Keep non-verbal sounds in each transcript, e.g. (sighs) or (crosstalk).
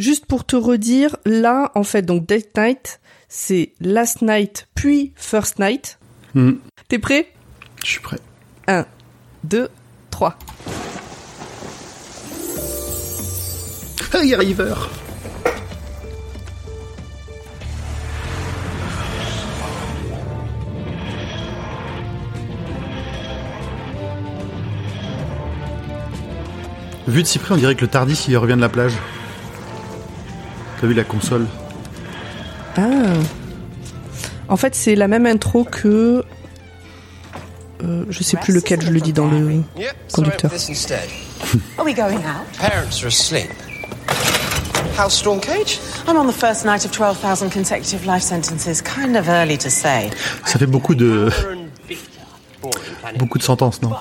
Juste pour te redire, là, en fait, donc Date Night, c'est Last Night puis First Night. Hmm. T'es prêt? Je suis prêt. 1, 2, 3. Hey River Vu de si près, on dirait que le Tardis il revient de la plage. T'as vu la console? Ah. En fait, c'est la même intro que. euh, je sais plus lequel je le dis dans le conducteur. (laughs) Are we going out? Parents are asleep. I'm on the first night of 12,000 consecutive life sentences. Kind of early to say. Ça fait beaucoup de beaucoup de sentences, non?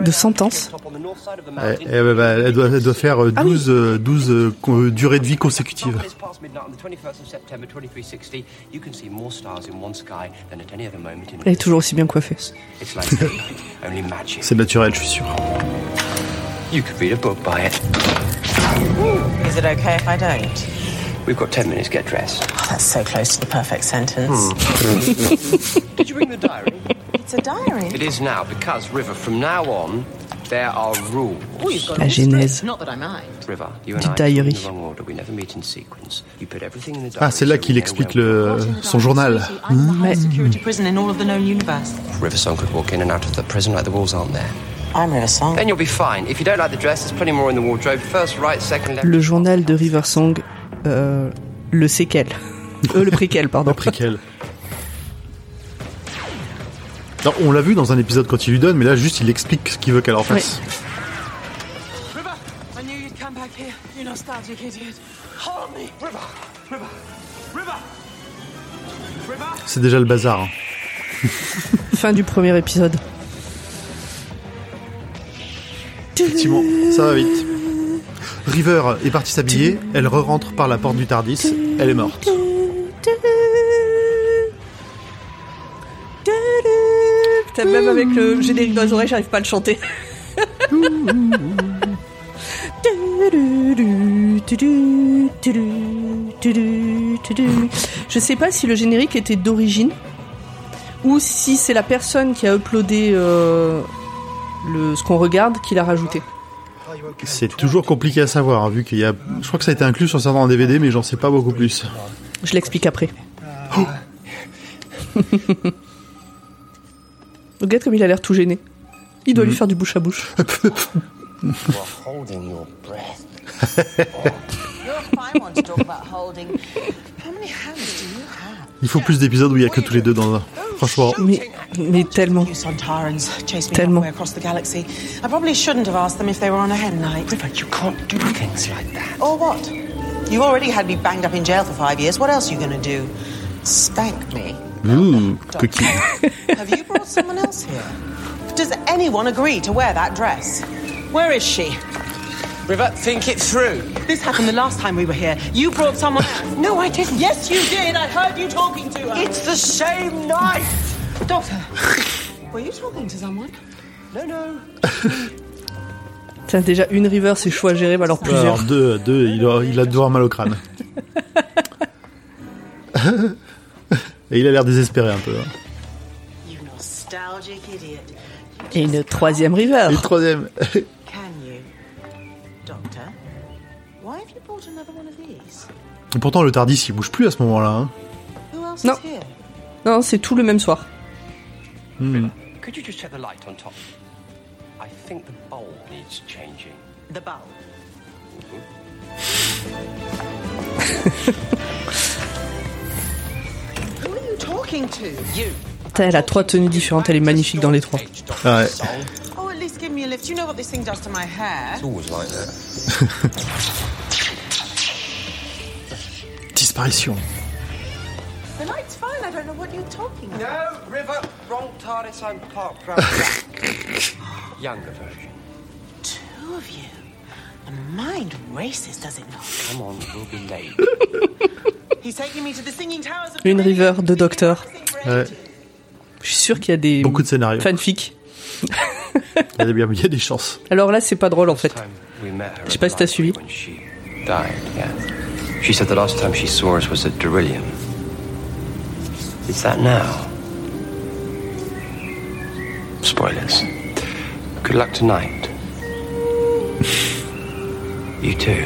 De sentences Ouais, eh ben, bah, elle, doit, elle doit faire euh, Ah oui. 12, euh, 12 euh, durées de vie consécutives. Elle est toujours aussi bien coiffée. (laughs) C'est naturel, je suis sûr. You could read a book by it. Is it okay if I don't? We've got 10 minutes, get dressed. Oh, that's so close to the perfect sentence. (laughs) Did you bring the diary? It's a diary. It is now, because, River, from now on, there are rules. Oh, you've got La genèse. strict. Not that I mind. River, you and Du I diary. talk in the wrong order. We never meet in sequence. You put everything in the diary. Ah, c'est là qu'il explique le, son journal. sweetie. I'm the highest security prison in all of the known universe. we- River Song could walk in and out of the prison like the walls aren't there. I'm River Song. Then you'll be fine. If you don't like the dress, there's plenty more in the wardrobe. First right, second left. Le journal de Riversong, euh, le séquel. (laughs) Euh, le préquel, pardon. Préquel. Non, on l'a vu dans un épisode quand il lui donne, mais là juste il explique ce qu'il veut qu'elle en fasse. River, I knew you'd come back here. You nostalgic idiot. Hold me. River, River, River. River. C'est déjà le bazar. hein. (laughs) Fin du premier épisode. Effectivement, ça va vite. River est partie s'habiller, elle re-rentre par la porte du Tardis, elle est morte. Même avec le générique dans les oreilles, j'arrive pas à le chanter. (laughs) Je sais pas si le générique était d'origine ou si c'est la personne qui a uploadé euh, le, ce qu'on regarde qui l'a rajouté. C'est toujours compliqué à savoir, hein, vu qu'il y a... Je crois que ça a été inclus sur certains DVD, mais j'en sais pas beaucoup plus. Je l'explique après. (laughs) Regarde comme il a l'air tout gêné. Il doit lui faire du bouche à bouche. (laughs) Il faut plus d'épisodes où il y a que tous les deux dans un... Franchement, Mais, mais tellement. Tellement. I probably shouldn't have asked them if they were on a hen night. River, you can't do things like that. Or what? You already had me banged up in jail for five years. What else are you going to do? Spank me? Ouh, (laughs) cookie. Have you brought someone else here? Does anyone agree to wear that dress? Where is she? River, think it through. This happened the last time we were here. You brought someone. No, I didn't. Yes, you did. I heard you talking to her. It's the same night. Doctor. (laughs) Were you talking to someone? No, no. Tiens, déjà une river, c'est gérer, mais alors plusieurs. Alors deux, deux, il a, il a devoir mal au crâne. (laughs) Et il a l'air désespéré un peu. hein. You nostalgic idiot. Et une troisième river. Et le troisième. (laughs) Can you? Doctor? Why have you brought another one of these? Et pourtant le Tardis il bouge plus à ce moment-là. hein. Who else No. is here? Non, c'est tout le même soir. Hmm. (laughs) elle a trois tenues différentes, elle est magnifique dans les trois. Ouais. Oh, at least give me a lift. You know what this thing does to my hair? Always like that. Disparition. Une river, deux docteurs. Ouais. Je suis sûr qu'il y a des Beaucoup de scénarios. fanfics. Il y a des, il y a des chances. (laughs) Alors là, c'est pas drôle en fait. Je sais pas si t'as the suivi. She said the last time she saw us was at Derillium. Is that now? Spoilers. Good luck tonight. (laughs) you too.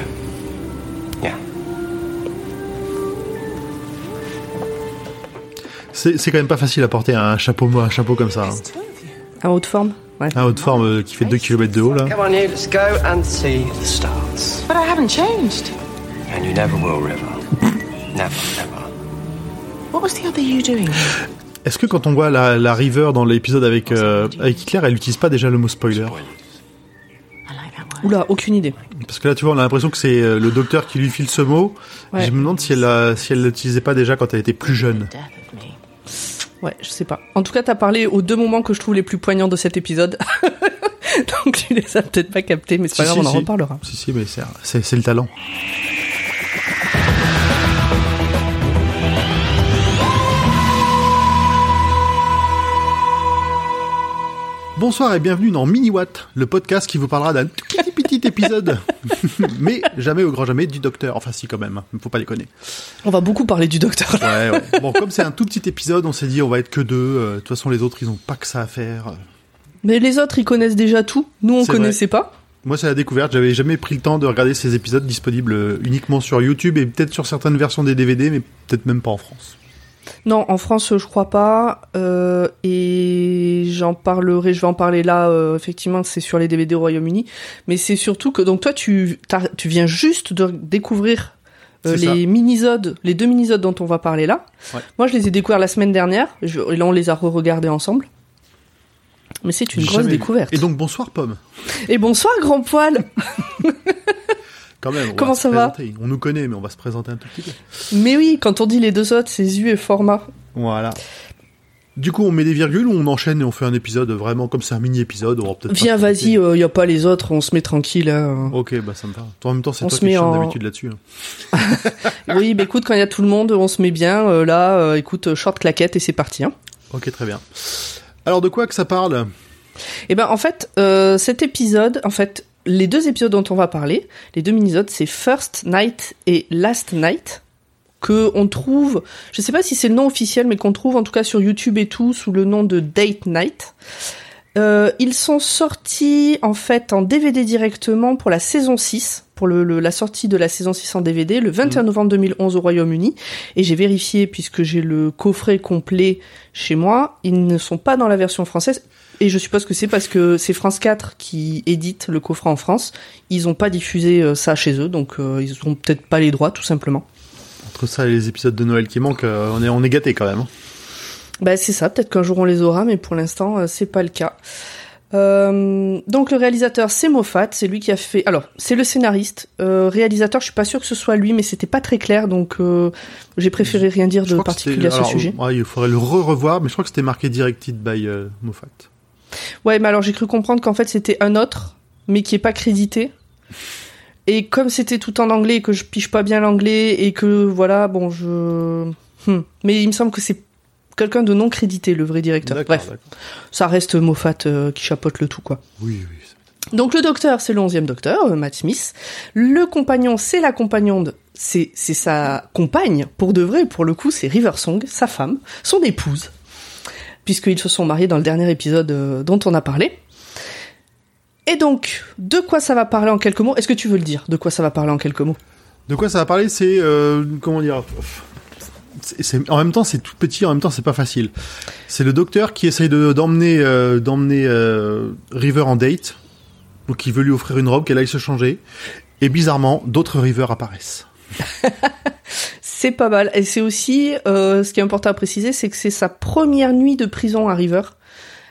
C'est c'est quand même pas facile à porter un chapeau, un chapeau comme ça. hein. You. En haute forme Ouais. Un haute forme euh, qui fait 2 km de haut là. Come on, you. Let's go and see the stars. But I haven't changed. And you never will, River. (laughs) never, never. What was the other you doing? Est-ce que quand on voit la, la River dans l'épisode avec, euh, avec Hitler, elle utilise pas déjà le mot spoiler? I like that word. Oula, aucune idée. Parce que là, tu vois, on a l'impression que c'est euh, le docteur qui lui file ce mot. Ouais. Je me demande si elle si elle l'utilisait pas déjà quand elle était plus jeune. Ouais, je sais pas. En tout cas, t'as parlé aux deux moments que je trouve les plus poignants de cet épisode. (laughs) Donc tu les as peut-être pas captés, mais c'est pas Si, grave, si, on en si. reparlera. Si, si, mais c'est- le talent. Bonsoir et bienvenue dans Mini Watt, le podcast qui vous parlera d'un tout petit petit épisode, (laughs) mais jamais au grand jamais du docteur. Enfin si quand même, il faut pas déconner. On va beaucoup parler du docteur. là. Ouais, ouais. (laughs) Bon, comme c'est un tout petit épisode, on s'est dit on va être que deux. euh, De toute façon, les autres, ils ont pas que ça à faire. Mais les autres, ils connaissent déjà tout. Nous, on connaissait pas. Moi, c'est la découverte. J'avais jamais pris le temps de regarder ces épisodes disponibles euh, uniquement sur YouTube et peut-être sur certaines versions des DVD, mais peut-être même pas en France. Non, en France, je crois pas. Euh, et j'en parlerai, je vais en parler là. euh, effectivement, c'est sur les DVD au Royaume-Uni. Mais c'est surtout que donc toi, tu tu viens juste de découvrir euh, les minisodes, les deux minisodes dont on va parler là. Ouais. Moi, je les ai découverts la semaine dernière. Je- et là, on les a re-regardés ensemble. Mais c'est une grosse vu. découverte. Et donc, bonsoir, Pomme. Et bonsoir, grand poil. (laughs) Quand même. on Comment ça va. On nous connaît, mais on va se présenter un tout petit peu. Mais oui, quand on dit les deux autres, c'est U et format. Voilà. Du coup, on met des virgules ou on enchaîne et on fait un épisode vraiment comme c'est un on peut-être pas Viens, vas-y, il y a pas les autres, on se met tranquille. hein. Ok, bah ça me va. En même temps, c'est toi se qui en- d'habitude là-dessus. hein. (laughs) Oui, bah écoute, quand il y a tout le monde, on se met bien. euh, là, euh, écoute, euh, short claquette et c'est parti. Hein. Ok, très bien. Alors, de quoi que ça parle? Et ben en fait, euh, cet épisode, en fait, les deux épisodes dont on va parler, les deux minisodes, c'est First Night et Last Night que on trouve, je sais pas si c'est le nom officiel, mais qu'on trouve en tout cas sur YouTube et tout sous le nom de Date Night. Euh, ils sont sortis en fait en DVD directement pour la saison 6, pour le, le- la sortie de la saison 6 en DVD, le 21 novembre 2011 au Royaume-Uni. Et j'ai vérifié, puisque j'ai le coffret complet chez moi, ils ne sont pas dans la version française. Et je suppose que c'est parce que c'est France 4 qui édite le coffret en France. Ils ont pas diffusé euh, ça chez eux, donc euh, ils ont peut-être pas les droits, tout simplement. Entre ça et les épisodes de Noël qui manquent, euh, on est, on est gâtés quand même. hein. Bah c'est ça, peut-être qu'un jour on les aura, mais pour l'instant c'est pas le cas. Euh, donc le réalisateur c'est Moffat, c'est lui qui a fait. Alors c'est le scénariste, euh, réalisateur. Je suis pas sûr que ce soit lui, mais c'était pas très clair, donc euh, j'ai préféré rien dire Je de particulier à ce alors, sujet. ouais, il faudrait le re-revoir, mais je crois que c'était marqué Directed by Moffat. Ouais, mais alors j'ai cru comprendre qu'en fait c'était un autre, mais qui est pas crédité. Et comme c'était tout en anglais et que je piche pas bien l'anglais et que voilà, bon je. Hmm. Mais il me semble que c'est quelqu'un de non crédité, le vrai directeur. Bref, ça reste Moffat euh, qui chapeaute le tout quoi. Oui, oui. Donc le docteur, c'est le onzième docteur, euh, Matt Smith. Le compagnon, c'est la compagnonne, c'est c'est sa compagne pour de vrai. Pour le coup, c'est River Song, sa femme, son épouse, puisqu'ils se sont mariés dans le dernier épisode euh, dont on a parlé. Et donc, de quoi ça va parler en quelques mots? Est-ce que tu veux le dire? De quoi ça va parler en quelques mots? De quoi ça va parler? C'est euh, comment dire? En même temps, c'est tout petit, en même temps, c'est pas facile. C'est le docteur qui essaye de d'emmener euh, d'emmener euh, River en date, donc il veut lui offrir une robe qu'elle aille se changer, et bizarrement, d'autres River apparaissent. (laughs) C'est pas mal. Et c'est aussi, euh, ce qui est important à préciser, c'est que c'est sa première nuit de prison à River.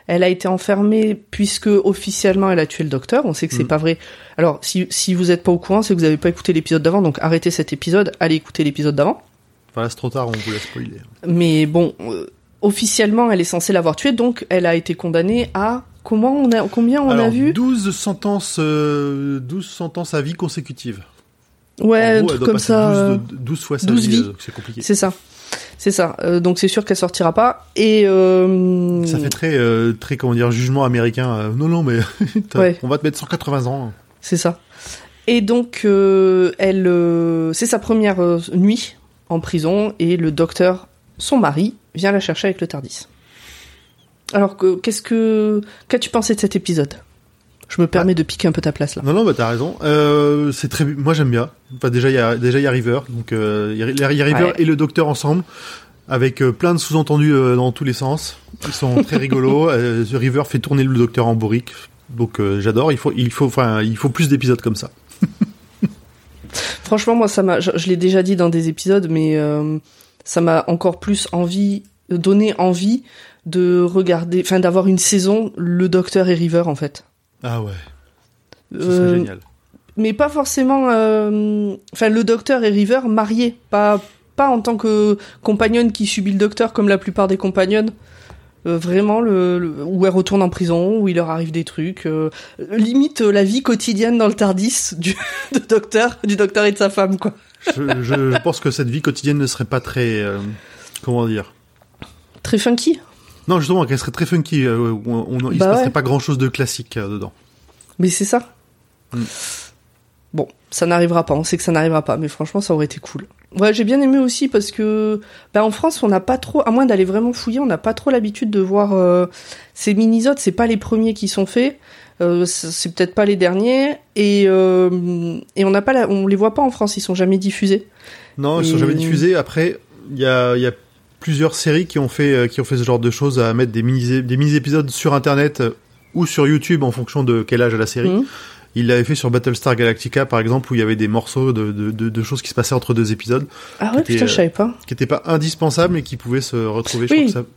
Elle a été enfermée puisque officiellement elle a tué le docteur. On sait que c'est Mhm. pas vrai. Alors si, si vous êtes pas au courant, c'est que vous avez pas écouté l'épisode d'avant, donc arrêtez cet épisode, allez écouter l'épisode d'avant. Enfin là, c'est trop tard, on vous l'a spoilé. Mais bon, euh, officiellement elle est censée l'avoir tué, donc elle a été condamnée à comment on a combien on Alors, a vu? 12 sentences, euh, 12 sentences à vie consécutives. Ouais, un truc comme ça. 12, euh, de- 12 fois sa 12 vie, euh, c'est compliqué. C'est ça. C'est ça. Euh, donc c'est sûr qu'elle sortira pas. Et euh, Ça fait très, euh, très comment dire, jugement américain. non, non, mais (laughs) Ouais. on va te mettre 180 ans. C'est ça. Et donc, euh, elle, euh, c'est sa première nuit en prison et le docteur, son mari, vient la chercher avec le Tardis. Alors, que, qu'est-ce que, qu'as-tu pensé de cet épisode? Je me permets de piquer un peu ta place là. Non, non, bah t'as raison. Euh, c'est très, moi j'aime bien. Enfin, déjà il y a déjà il y a River, donc euh, il y a, River Ouais. et le Docteur ensemble, avec euh, plein de sous-entendus euh, dans tous les sens. Ils sont très (laughs) rigolos. Euh, The River fait tourner le Docteur en bourrique, donc j'adore. Il faut, il faut, enfin, il faut plus d'épisodes comme ça. (laughs) Franchement, moi, ça m'a, je, je l'ai déjà dit dans des épisodes, mais euh, ça m'a encore plus envie, donné envie de regarder, enfin, d'avoir une saison, le Docteur et River, en fait. Ah ouais, ce serait Euh, génial. mais pas forcément, euh, enfin, le Docteur et River mariés, pas, pas en tant que compagnonne qui subit le Docteur comme la plupart des compagnonnes. Euh, vraiment, le, le- où elle retourne en prison, où il leur arrive des trucs, euh, limite euh, la vie quotidienne dans le Tardis du (laughs) de Docteur, du Docteur et de sa femme, quoi. Je, je, je pense que cette vie quotidienne ne serait pas très, euh, comment dire? Très funky. Non, justement, qu'elle serait très funky. euh, on, on- il Bah se passerait ouais. pas grand chose de classique euh, dedans. Mais c'est ça. Mm. Bon, ça n'arrivera pas, on sait que ça n'arrivera pas, mais franchement, ça aurait été cool. Ouais, j'ai bien aimé aussi parce que, bah, en France, on n'a pas trop, à moins d'aller vraiment fouiller, on n'a pas trop l'habitude de voir euh, ces minisodes. C'est pas les premiers qui sont faits, euh, c'est peut-être pas les derniers, et euh, et on n'a pas, la, on les voit pas en France, ils sont jamais diffusés. Non, ils sont jamais diffusés. Après, il y a, il y a plusieurs séries qui ont fait euh, qui ont fait ce genre de choses à mettre des mini des mini épisodes sur internet euh, ou sur YouTube en fonction de quel âge a la série. Mhm. Il l'avait fait sur Battlestar Galactica par exemple où il y avait des morceaux de, de, de, de choses qui se passaient entre deux épisodes Ah ouais, putain, je euh, savais pas. qui n'étaient pas indispensables mais qui pouvaient se retrouver. Je Oui. crois que ça...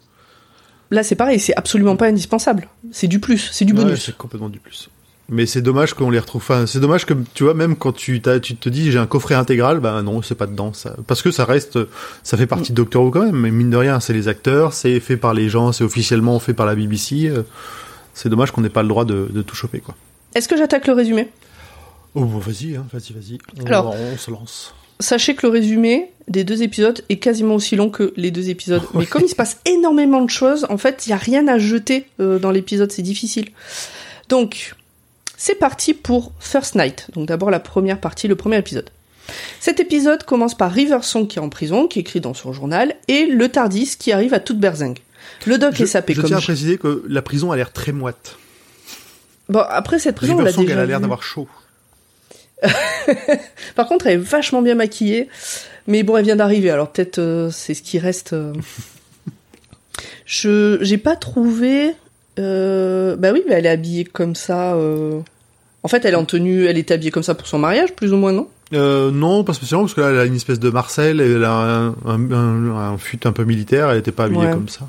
Là, c'est pareil, c'est absolument pas indispensable. C'est du plus, c'est du Ouais, bonus. c'est complètement du plus. Mais c'est dommage qu'on les retrouve. Enfin, c'est dommage que tu vois même quand tu tu te dis j'ai un coffret intégral, bah non, c'est pas dedans ça. Parce que ça reste, ça fait partie de Doctor Who quand même. Mais mine de rien, c'est les acteurs, c'est fait par les gens, c'est officiellement fait par la BBC. euh, C'est dommage qu'on n'ait pas le droit de, de tout choper quoi. Est-ce que j'attaque le résumé? Oh bah, vas-y, hein, vas-y, vas-y. On, Alors. on se lance. Sachez que le résumé des deux épisodes est quasiment aussi long que les deux épisodes. (laughs) Mais comme il se passe énormément de choses, en fait, il n'y a rien à jeter euh, dans l'épisode, c'est difficile. Donc, c'est parti pour First Night. Donc d'abord la première partie, le premier épisode. Cet épisode commence par Riversong qui est en prison, qui écrit dans son journal, et le Tardis qui arrive à toute berzingue. Le doc Je, est sapé je comme... tiens à préciser que la prison a l'air très moite. Bon, après cette prison, on l'a déjà elle a l'air d'avoir chaud. (laughs) Par contre, elle est vachement bien maquillée. Mais bon, elle vient d'arriver, alors peut-être euh, c'est ce qui reste. euh. (laughs) Je j'ai pas trouvé. Euh, Bah oui, mais elle est habillée comme ça. euh. En fait, elle est en tenue, elle est habillée comme ça pour son mariage, plus ou moins, non? Euh, non, pas spécialement, parce que là, elle a une espèce de Marcel, et elle a un, un, un, un fut un peu militaire, elle était pas habillée Ouais. comme ça.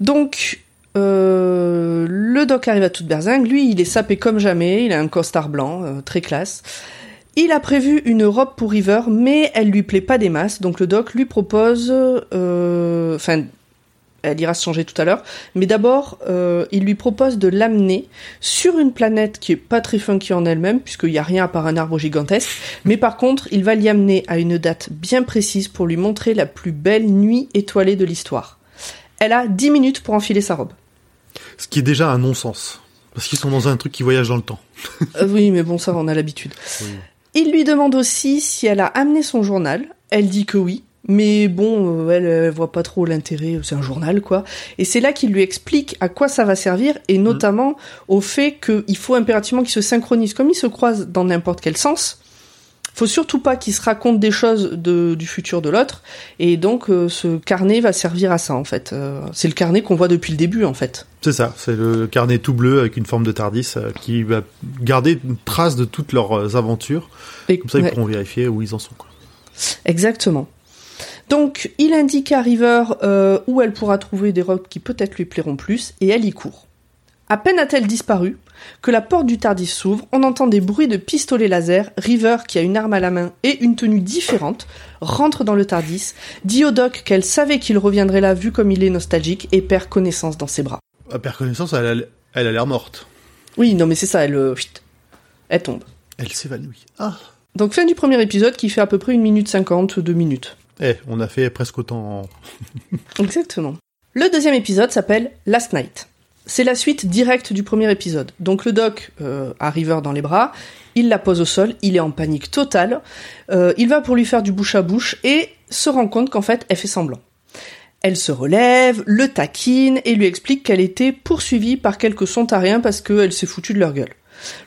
Donc, euh, le doc arrive à toute berzingue. Lui, il est sapé comme jamais. Il a un costard blanc, euh, très classe. Il a prévu une robe pour River, mais elle lui plaît pas des masses. Donc le doc lui propose, euh, enfin, elle ira se changer tout à l'heure. Mais d'abord, euh, il lui propose de l'amener sur une planète qui est pas très funky en elle-même, puisqu'il y a rien à part un arbre gigantesque. Mais par contre, il va l'y amener à une date bien précise pour lui montrer la plus belle nuit étoilée de l'histoire. Elle a 10 minutes pour enfiler sa robe. Ce qui est déjà un non-sens. Parce qu'ils sont dans un truc qui voyage dans le temps. Euh, oui, mais bon, ça, on a l'habitude. Il lui demande aussi si elle a amené son journal. Elle dit que oui. Mais bon, euh, elle, elle voit pas trop l'intérêt, c'est un journal quoi. Et c'est là qu'il lui explique à quoi ça va servir, et notamment au fait qu'il faut impérativement qu'ils se synchronisent. Comme ils se croisent dans n'importe quel sens, faut surtout pas qu'ils se racontent des choses de, du futur de l'autre, et donc euh, ce carnet va servir à ça en fait. Euh, c'est le carnet qu'on voit depuis le début en fait. C'est ça, c'est le carnet tout bleu avec une forme de Tardis euh, qui va garder une trace de toutes leurs aventures. Et, Comme ça, ils ouais. pourront vérifier où ils en sont. Quoi. Exactement. Donc, il indique à River euh, où elle pourra trouver des robes qui peut-être lui plairont plus, et elle y court. À peine a-t-elle disparu que la porte du Tardis s'ouvre, on entend des bruits de pistolets laser, River, qui a une arme à la main et une tenue différente, rentre dans le Tardis, dit au doc qu'elle savait qu'il reviendrait là vu comme il est nostalgique, et perd connaissance dans ses bras. À père connaissance, elle a, elle l'air morte. Oui, non mais c'est ça, elle... euh, elle tombe. Elle s'évanouit. Ah Donc fin du premier épisode qui fait à peu près une minute cinquante, deux minutes. Eh, on a fait presque autant en... (laughs) Exactement. Le deuxième épisode s'appelle Last Night. c'est la suite directe du premier épisode. Donc le doc euh, a River dans les bras, il la pose au sol, il est en panique totale, euh, il va pour lui faire du bouche à bouche et se rend compte qu'en fait elle fait semblant. Elle se relève, le taquine et lui explique qu'elle était poursuivie par quelques sontariens parce qu'elle s'est foutue de leur gueule.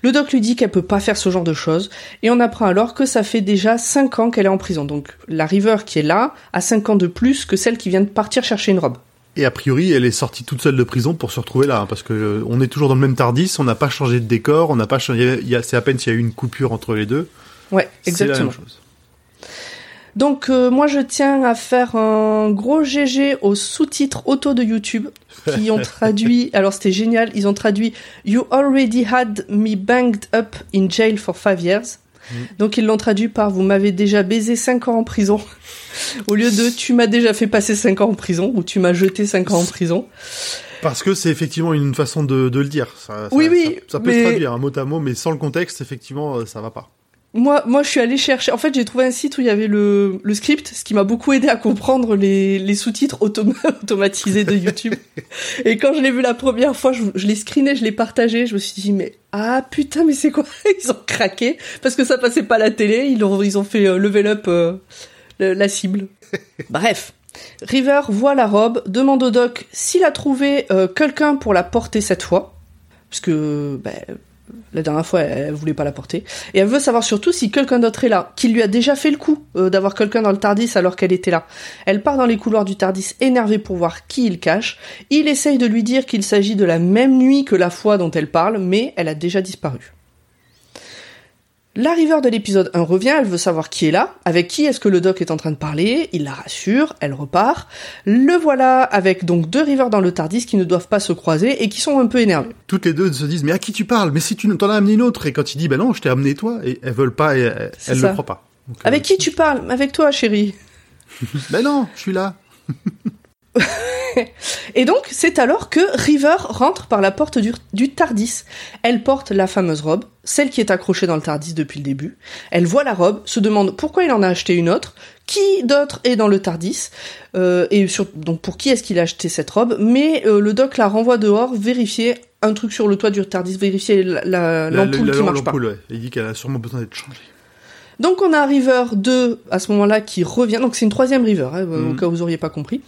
Le doc lui dit qu'elle peut pas faire ce genre de choses, et on apprend alors que ça fait déjà 5 ans qu'elle est en prison. Donc la River qui est là a 5 ans de plus que celle qui vient de partir chercher une robe. Et a priori, elle est sortie toute seule de prison pour se retrouver là, hein, parce que euh, on est toujours dans le même Tardis, on n'a pas changé de décor, on n'a pas changé. il y a- C'est à peine s'il y a eu une coupure entre les deux. Ouais, C'est la exactement. même chose. Donc euh, moi je tiens à faire un gros GG aux sous-titres auto de YouTube qui ont (laughs) traduit, alors c'était génial, ils ont traduit You already had me banged up in jail for five years. Donc ils l'ont traduit par Vous m'avez déjà baisé 5 ans en prison. (laughs) Au lieu de Tu m'as déjà fait passer 5 ans en prison ou Tu m'as jeté 5 ans en prison. Parce que c'est effectivement une façon de, de le dire. Ça, ça- Oui, oui, Ça, ça peut mais- se traduire un mot à mot, mais sans le contexte, effectivement, euh, ça va pas. Moi, moi, je suis allée chercher. En fait, j'ai trouvé un site où il y avait le, le script, ce qui m'a beaucoup aidé à comprendre les, les sous-titres autom- (laughs) automatisés de YouTube. Et quand je l'ai vu la première fois, je, je l'ai screené, je l'ai partagé. Je me suis dit, mais ah putain, mais c'est quoi? (laughs) Ils ont craqué parce que ça passait pas à la télé. Ils ont, ils ont fait euh, level up euh, le- la cible. (laughs) Bref. River voit la robe, demande au doc s'il a trouvé euh, quelqu'un pour la porter cette fois, puisque ben, la dernière fois elle, voulait pas la porter, et elle veut savoir surtout si quelqu'un d'autre est là, qui lui a déjà fait le coup euh, d'avoir quelqu'un dans le Tardis alors qu'elle était là. Elle part dans les couloirs du Tardis énervée pour voir qui il cache. Il essaye de lui dire qu'il s'agit de la même nuit que la fois dont elle parle, mais elle a déjà disparu. La River de l'épisode 1 revient, elle veut savoir qui est là, avec qui est-ce que le doc est en train de parler, il la rassure, elle repart. Le voilà avec donc deux Rivers dans le Tardis qui ne doivent pas se croiser et qui sont un peu énervés. Toutes les deux se disent, mais à qui tu parles? Mais si tu t'en as amené une autre, et quand il dit, ben non, je t'ai amené toi, et elles veulent pas, et elles, elles le croient pas. Donc, euh, Avec qui tu parles? Avec toi, chérie. (laughs) Ben non, je suis là. (laughs) (laughs) Et donc, c'est alors que River rentre par la porte du, du Tardis. Elle porte la fameuse robe, celle qui est accrochée dans le Tardis depuis le début. Elle voit la robe, se demande pourquoi il en a acheté une autre, qui d'autre est dans le Tardis, euh, et sur, donc pour qui est-ce qu'il a acheté cette robe. Mais euh, le doc la renvoie dehors, vérifier un truc sur le toit du Tardis, vérifier la- la- La- l'ampoule qui marche pas. l'ampoule, ouais. Il dit qu'elle a sûrement besoin d'être changée. Donc on a un River 2 à ce moment-là qui revient. Donc c'est une troisième River, hein, au Mhm. cas où vous auriez pas compris.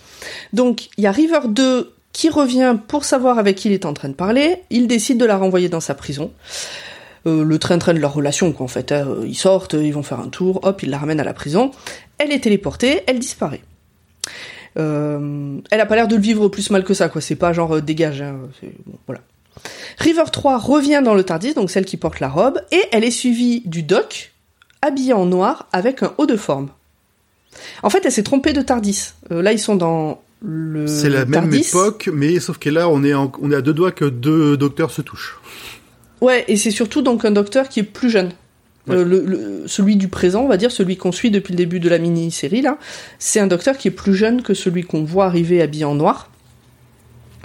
Donc il y a River 2 qui revient pour savoir avec qui il est en train de parler. Il décide de la renvoyer dans sa prison. Euh, le train-train de leur relation, quoi, en fait. hein. Ils sortent, ils vont faire un tour, hop, il la ramène à la prison. Elle est téléportée, elle disparaît. Euh, elle a pas l'air de le vivre plus mal que ça, quoi. C'est pas genre euh, dégage, hein. Bon, voilà. River 3 revient dans le Tardis, donc celle qui porte la robe, et elle est suivie du Doc, habillée en noir avec un haut de forme. En fait, elle s'est trompée de Tardis. Euh, là, ils sont dans le C'est la même époque, mais sauf que là, on est, en- on est à deux doigts que deux docteurs se touchent. Ouais, et c'est surtout donc un docteur qui est plus jeune. Ouais. Euh, le, le- celui du présent, on va dire, celui qu'on suit depuis le début de la mini-série, là, c'est un docteur qui est plus jeune que celui qu'on voit arriver habillé en noir.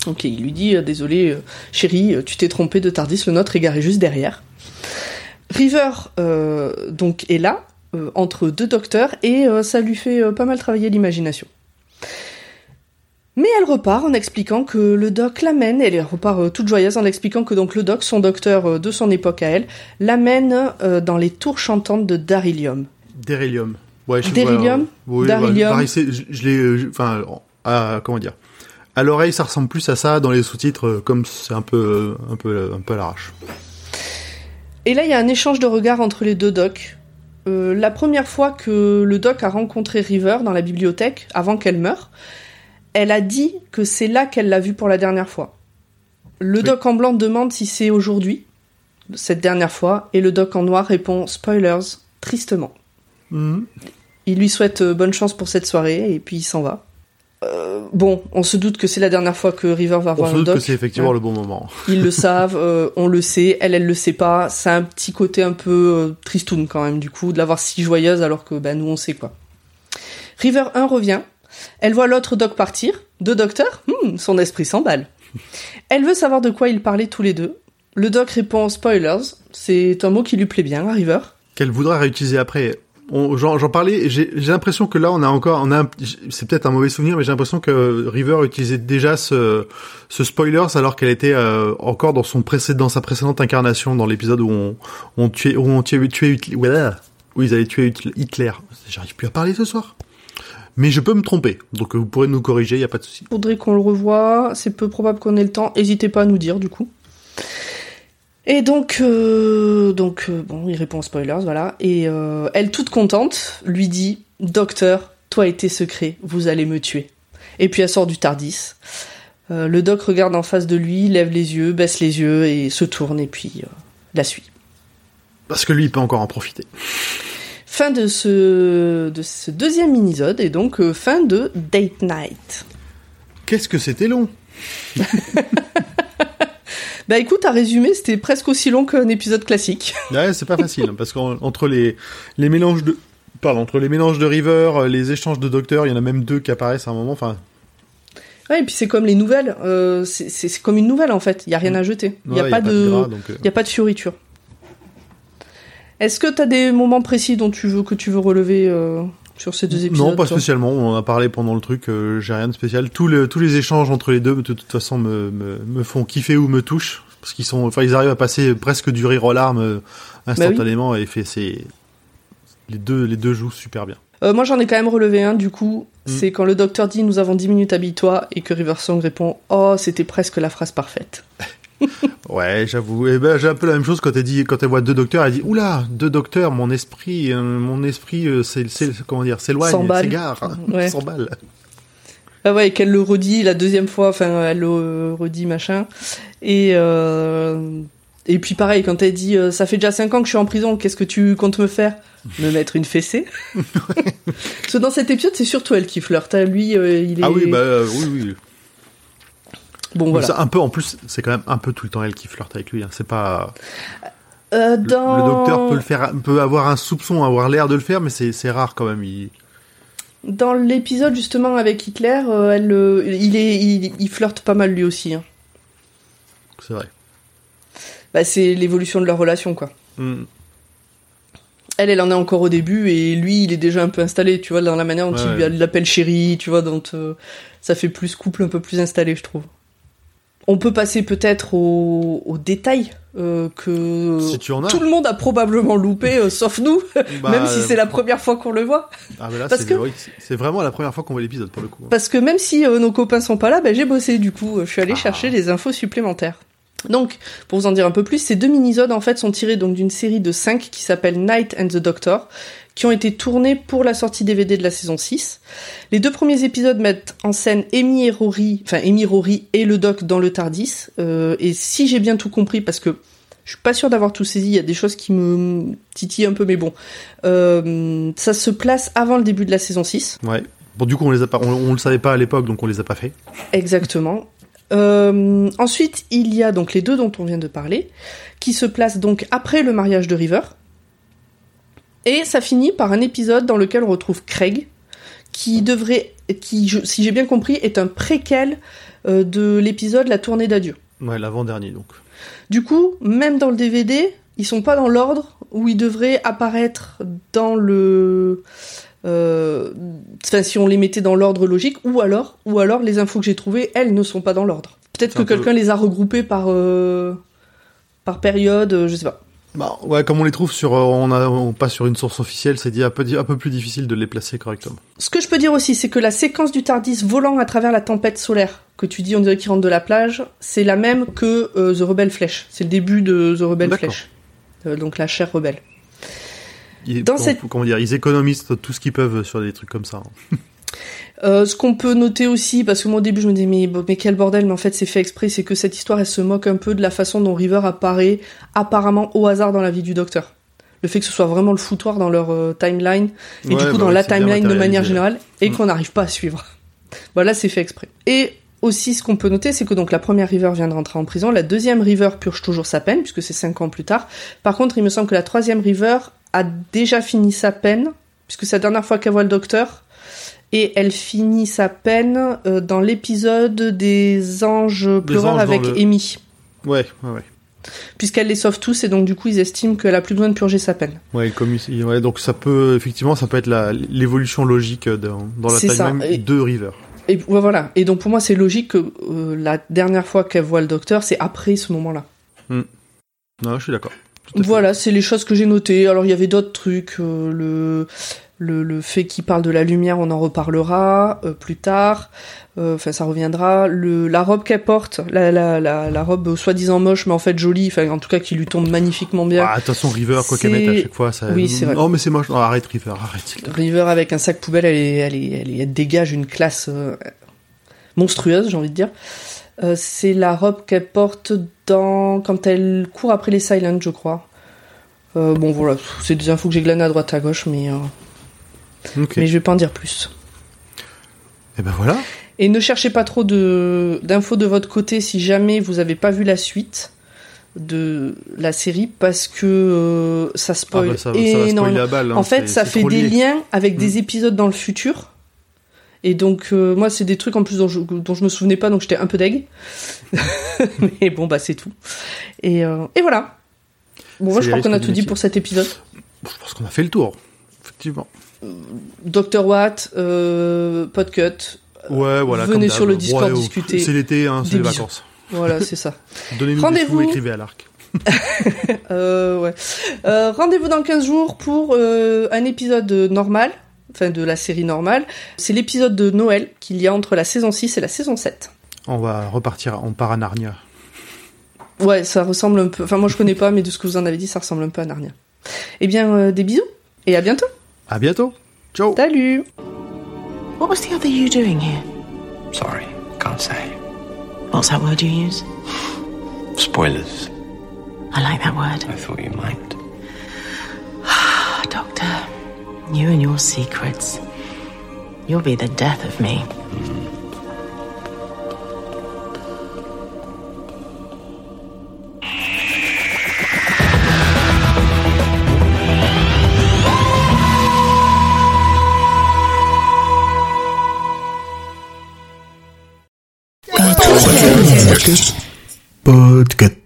Ok, il lui dit, euh, désolé, chérie, tu t'es trompé de Tardis, le nôtre est garé juste derrière. River, euh, donc, est là, euh, entre deux docteurs, et euh, ça lui fait pas mal travailler l'imagination. Mais elle repart en expliquant que le doc l'amène, elle repart toute joyeuse en expliquant que donc le doc, son docteur de son époque à elle, l'amène dans les tours chantantes de Darylium. Dérilium. Ouais, je ouais, ouais, je, je l'ai, enfin, à, comment dire? À l'oreille, ça ressemble plus à ça dans les sous-titres, comme c'est un peu, un peu, un peu à l'arrache. Et là, il y a un échange de regards entre les deux docs. Euh, la première fois que le doc a rencontré River dans la bibliothèque, avant qu'elle meure, elle a dit que c'est là qu'elle l'a vu pour la dernière fois. Le Oui. doc en blanc demande si c'est aujourd'hui, cette dernière fois, et le doc en noir répond spoilers, tristement. Mhm. Il lui souhaite euh, bonne chance pour cette soirée et puis il s'en va. Euh, bon, on se doute que c'est la dernière fois que River va On voir se le doute doc. que c'est effectivement Ouais. le bon moment. Ils le (laughs) savent, euh, on le sait, elle, elle le sait pas. C'est un petit côté un peu euh, tristoun quand même, du coup, de l'avoir si joyeuse alors que bah, nous on sait quoi. River 1 revient, elle voit l'autre doc partir, deux docteurs, Hmm, son esprit s'emballe. Elle veut savoir de quoi ils parlaient tous les deux. Le doc répond spoilers, c'est un mot qui lui plaît bien à River. Qu'elle voudra réutiliser après. J'en parlais. J'ai l'impression que là, on a encore, on a, c'est peut-être un mauvais souvenir, mais j'ai l'impression que River utilisait déjà ce, ce spoilers alors qu'elle était euh, encore dans son précédent, sa précédente incarnation dans l'épisode où on, on tuait, où on tuait, où ils avaient tué Hitler-. J'arrive plus à parler ce soir. Mais je peux me tromper, donc vous pourrez nous corriger, y a pas de souci. Faudrait qu'on le revoie. C'est peu probable qu'on ait le temps. N'hésitez pas à nous dire du coup. Et donc, euh, donc euh, bon, il répond aux spoilers, voilà. Et euh, elle, toute contente, lui dit Docteur, toi et tes secrets, vous allez me tuer. Et puis elle sort du Tardis. Le doc regarde en face de lui, lève les yeux, baisse les yeux et se tourne et puis la suit. Parce que lui, il peut encore en profiter. Fin de ce, de ce deuxième minisode et donc fin de Date Night. Qu'est-ce que c'était long? (laughs) Bah écoute, à résumer, c'était presque aussi long qu'un épisode classique. (laughs) Ouais, c'est pas facile hein, parce qu'entre les les mélanges de pardon, entre les mélanges de River, euh, les échanges de docteurs, il y en a même deux qui apparaissent à un moment. Enfin, Ouais, et puis c'est comme les nouvelles, euh, c'est- comme une nouvelle en fait, il y a rien à jeter, il y a ouais, pas de euh, il y a pas de fioriture. Est-ce que t'as des moments précis dont tu veux que tu veux relever euh, sur ces deux épisodes Non, pas spécialement. On en a parlé pendant le truc. euh, J'ai rien de spécial. Tous les tous les échanges entre les deux, de toute façon, me me, me font kiffer ou me touchent parce qu'ils sont, enfin, ils arrivent à passer presque du rire aux larmes euh, Bah instantanément et fait c'est les deux les deux jouent super bien. Euh, Moi j'en ai quand même relevé un du coup, Mm. c'est quand le docteur dit nous avons 10 minutes habille-toi et que Riversong répond oh c'était presque la phrase parfaite. (laughs) (laughs) Ouais, j'avoue. Et ben j'ai un peu la même chose quand elle dit quand elle voit deux docteurs, elle dit oula deux docteurs, mon esprit, euh, mon esprit, euh, c'est c'est comment dire, s'éloigne, s'égare, Ouais. (laughs) s'emballe. Ah ouais, et qu'elle le redit la deuxième fois, enfin elle le redit machin. Et euh, et puis pareil, quand elle dit euh, ça fait déjà 5 ans que je suis en prison, qu'est-ce que tu comptes me faire? Me mettre une fessée? (laughs) Parce que dans cet épisode, c'est surtout elle qui flirte. hein. Lui, euh, il est Ah oui, bah euh, oui, oui. Bon voilà. ça, un peu en plus, c'est quand même un peu tout le temps elle qui flirte avec lui. Hein. C'est pas Euh, le, dans... le docteur peut le faire, peut avoir un soupçon, avoir l'air de le faire, mais c'est rare quand même. Il... Dans l'épisode justement avec Hitler, euh, elle, euh, il est, il, il flirte pas mal lui aussi. hein. C'est vrai. Bah, c'est l'évolution de leur relation quoi. Mm. Elle, elle en est encore au début et lui, il est déjà un peu installé, tu vois, dans la manière dont Ouais, il lui ouais. l'appelle chérie, tu vois, euh, ça fait plus couple un peu plus installé, je trouve. On peut passer peut-être aux, aux détails euh, que Si tu en as. tout le monde a probablement loupé, euh, sauf nous, (laughs) Bah, même si euh, c'est la première fois qu'on le voit. Ah, mais là, parce c'est que- vraiment la première fois qu'on voit l'épisode pour le coup. Parce que même si euh, nos copains sont pas là, ben, j'ai bossé du coup. Je suis allée Ah. chercher des infos supplémentaires. Donc, pour vous en dire un peu plus, ces deux minisodes en fait sont tirés donc d'une série de 5 qui s'appelle Night and the Doctor, qui ont été tournés pour la sortie DVD de la saison 6. Les deux premiers épisodes mettent en scène Amy et Rory, enfin Amy Rory et le Doc dans le Tardis. Euh, et si j'ai bien tout compris, parce que je suis pas sûre d'avoir tout saisi, il y a des choses qui me titillent un peu, mais bon, euh, ça se place avant le début de la saison 6. Ouais. Bon, du coup, on les a pas, on, on le savait pas à l'époque, donc on les a pas fait. Exactement. Euh, ensuite, il y a donc les deux dont on vient de parler, qui se placent donc après le mariage de River. Et ça finit par un épisode dans lequel on retrouve Craig, qui devrait, qui, je- si j'ai bien compris, est un préquel euh, de l'épisode La tournée d'adieu. Ouais, l'avant-dernier, donc. Du coup, même dans le DVD, ils sont pas dans l'ordre où ils devraient apparaître dans le. euh, Enfin, si on les mettait dans l'ordre logique, ou alors, ou alors les infos que j'ai trouvées, elles ne sont pas dans l'ordre. Peut-être que peu- quelqu'un les a regroupées par euh, par période, euh, je sais pas. Bah, ouais, comme on les trouve sur, euh, on a, on passe sur une source officielle, c'est dit un peu, un peu plus difficile de les placer correctement. Ce que je peux dire aussi, c'est que la séquence du Tardis volant à travers la tempête solaire que tu dis, on dirait qu'il rentre de la plage, c'est la même que euh, The Rebel Flesh. C'est le début de The Rebel. Flesh. Euh, donc la chair rebelle. Ils, Dans cette- comment dire, ils économisent tout ce qu'ils peuvent sur des trucs comme ça. hein. (laughs) Euh, ce qu'on peut noter aussi, parce que moi au début je me disais mais, quel bordel, mais en fait c'est fait exprès, c'est que cette histoire elle se moque un peu de la façon dont River apparaît apparemment au hasard dans la vie du docteur. Le fait que ce soit vraiment le foutoir dans leur euh, timeline, et Ouais, du coup bah dans la timeline de manière générale, et Mm. qu'on n'arrive pas à suivre. (laughs) voilà, c'est fait exprès. Et aussi ce qu'on peut noter, c'est que donc la première River vient de rentrer en prison, la deuxième River purge toujours sa peine, puisque c'est cinq ans plus tard. Par contre, il me semble que la troisième River a déjà fini sa peine, puisque c'est la dernière fois qu'elle voit le docteur, et elle finit sa peine euh, dans l'épisode des anges pleureurs avec le- Amy. Ouais, ouais, ouais. puisqu'elle les sauve tous et donc du coup ils estiment qu'elle a plus besoin de purger sa peine. Ouais, comme il- ouais, donc ça peut effectivement, ça peut être l'évolution logique dans, dans la timeline et- de River. Et ouais, voilà. Et donc pour moi c'est logique que euh, la dernière fois qu'elle voit le docteur c'est après ce moment-là. Non, je suis d'accord. Voilà, c'est les choses que j'ai notées. Alors il y avait d'autres trucs, euh, le, le le fait qu'il parle de la lumière, on en reparlera euh, plus tard. Euh, Enfin, ça reviendra. Le la robe qu'elle porte, la la la, la robe soi-disant moche, mais en fait jolie. Enfin, en tout cas, qui lui tombe magnifiquement bien. Ah, attention, River, quoi qu'elle mette à chaque fois, ça. Oui, c'est vrai. Oh, mais c'est moche. Non, arrête, River, arrête. River avec un sac poubelle, elle est, elle est, elle, est- elle dégage une classe euh, monstrueuse, j'ai envie de dire. C'est la robe qu'elle porte dans quand elle court après les Silent, je crois. Euh, bon voilà, c'est des infos que j'ai glanées à droite à gauche, mais euh, Mais je vais pas en dire plus. Et ben voilà. Et ne cherchez pas trop de d'infos de votre côté si jamais vous avez pas vu la suite de la série parce que euh, ça Ah, spoil bah, ça, ça va spoiler énormément. la balle. hein, En fait, ça fait des lié. liens avec des Mm. épisodes dans le futur. Et donc, euh, moi, c'est des trucs en plus dont je, dont je me souvenais pas, donc j'étais un peu deg. (laughs) Mais bon, bah, c'est tout. Et, euh, et voilà. Bon, moi, je crois qu'on a tout dit pour cet épisode. Je pense qu'on a fait le tour. Effectivement. Dr. Watt, euh, Podcut. Ouais, voilà. venez comme sur le. Discord Ouais, discuter. C'est l'été, hein, c'est les bisous. vacances. Voilà, c'est ça. (laughs) Donnez-nous des Rendez-vous. sous, écrivez à l'arc. (laughs) Euh, ouais. Euh, Rendez-vous dans 15 jours pour euh, un épisode normal, enfin de la série normale. C'est l'épisode de Noël qu'il y a entre la saison 6 et la saison 7. On va repartir, on part à Narnia. Ouais, ça ressemble un peu. Enfin, moi je connais pas, mais de ce que vous en avez dit, ça ressemble un peu à Narnia. Eh bien, euh, des bisous et à bientôt. À bientôt. Ciao. Salut. What was the other you doing here? Sorry, can't say. What's that word you use? Spoilers. I like that word. I thought you might. Ah, (sighs) Doctor, you and your secrets. You'll be the death of me. Podcast.